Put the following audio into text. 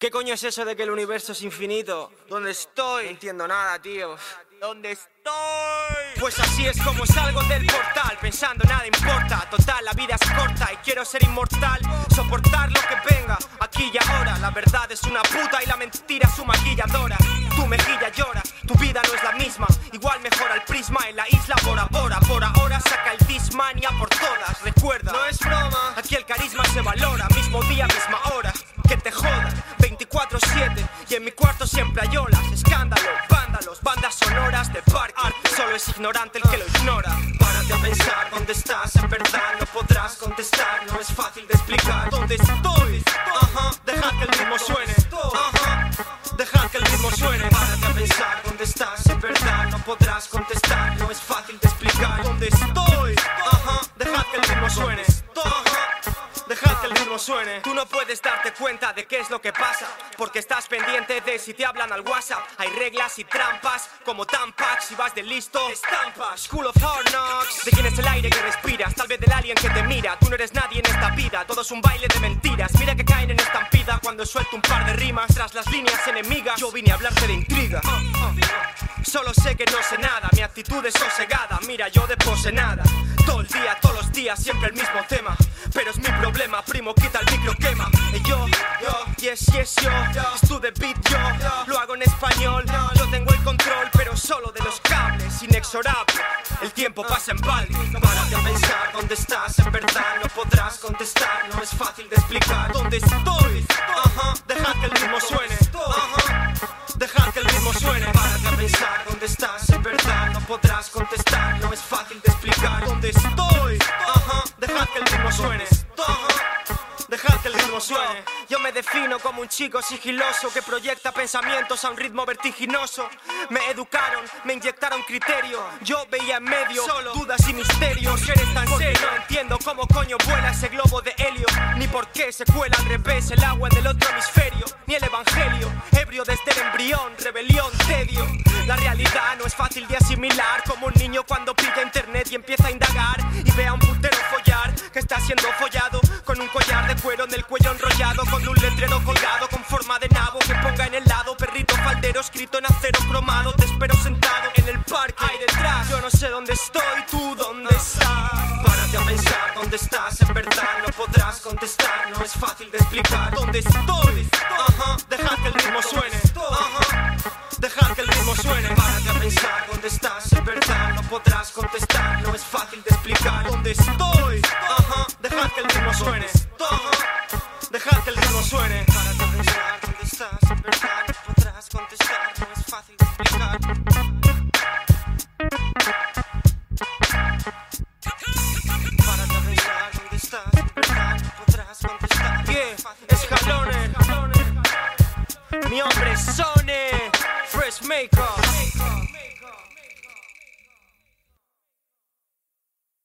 ¿Qué coño es eso de que el universo es infinito? ¿Dónde estoy? No entiendo nada, tío. ¿Dónde estoy? Pues así es como salgo del portal, pensando nada importa. Total, la vida es corta y quiero ser inmortal. Soportar lo que venga, aquí y ahora. La verdad es una puta y la mentira su maquilladora. Tu mejilla llora, tu vida no es la misma. Igual mejora el prisma en la isla Bora Bora. Por ahora saca el Dismania por todas. Recuerda, no es broma. Aquí el carisma se valora, mismo día, misma ignorante el que lo ignora. Párate a pensar dónde estás, en verdad no podrás contestar. No es fácil de explicar dónde estoy. Ajá, deja que el ritmo suene. Ajá, deja que el ritmo suene. Párate a pensar dónde estás, en verdad no podrás contestar. No es fácil de explicar dónde estoy. Ajá, deja que el ritmo suene. Tú no puedes darte cuenta de qué es lo que pasa, porque estás pendiente de si te hablan al WhatsApp. Hay reglas y trampas, como Tampax, si vas de listo, estampas. School of Hard Knocks, de quién es el aire que respiras, tal vez del alien que te mira. Tú no eres nadie en esta vida, todo es un baile de mentiras. Mira que caen en cuando suelto un par de rimas tras las líneas enemigas. Yo vine a hablarte de intriga. Solo sé que no sé nada, mi actitud es sosegada. Mira, yo de pose nada. Todo el día, todos los días, siempre el mismo tema. Pero es mi problema, primo, quita el micro, quema. Y yo, yo, yes, yes, yo. Estuve beat, yo. Lo hago en español. Yo tengo el control, pero solo de los cables. Inexorable. El tiempo pasa en balde. Párate a pensar dónde estás. En verdad no podrás contestar. No es fácil de explicar dónde estoy. Yo me defino como un chico sigiloso que proyecta pensamientos a un ritmo vertiginoso. Me educaron, me inyectaron criterio. Yo veía en medio solo dudas y misterios. Eres tan serio, no entiendo cómo coño vuela ese globo de helio. Ni por qué se cuela al revés el agua del otro hemisferio. Ni el evangelio, ebrio desde el embrión, rebelión, tedio. La realidad no es fácil de asimilar. Como un niño cuando pilla internet y empieza a indagar. Y ve a un putero follar que está siendo follado. Con un collar de cuero en el cuello enrollado. Con un letrero colgado con forma de nabo que ponga en el lado. Perrito faldero escrito en acero cromado. Te espero sentado en el parque. Ahí detrás, yo no sé dónde estoy, tú dónde estás. Párate a pensar dónde estás. En verdad no podrás contestar. No es fácil de explicar dónde estoy. Ajá, deja que el ritmo suene. Ajá, deja que el ritmo suene. Ajá, deja que el ritmo suene. Párate a pensar dónde estás. Verdad podrás contestar. No es fácil de explicar. Párate a pensar dónde estás. Verdad podrás contestar. Yeah, escalones. Mi hombre Sone, Fresh Maker.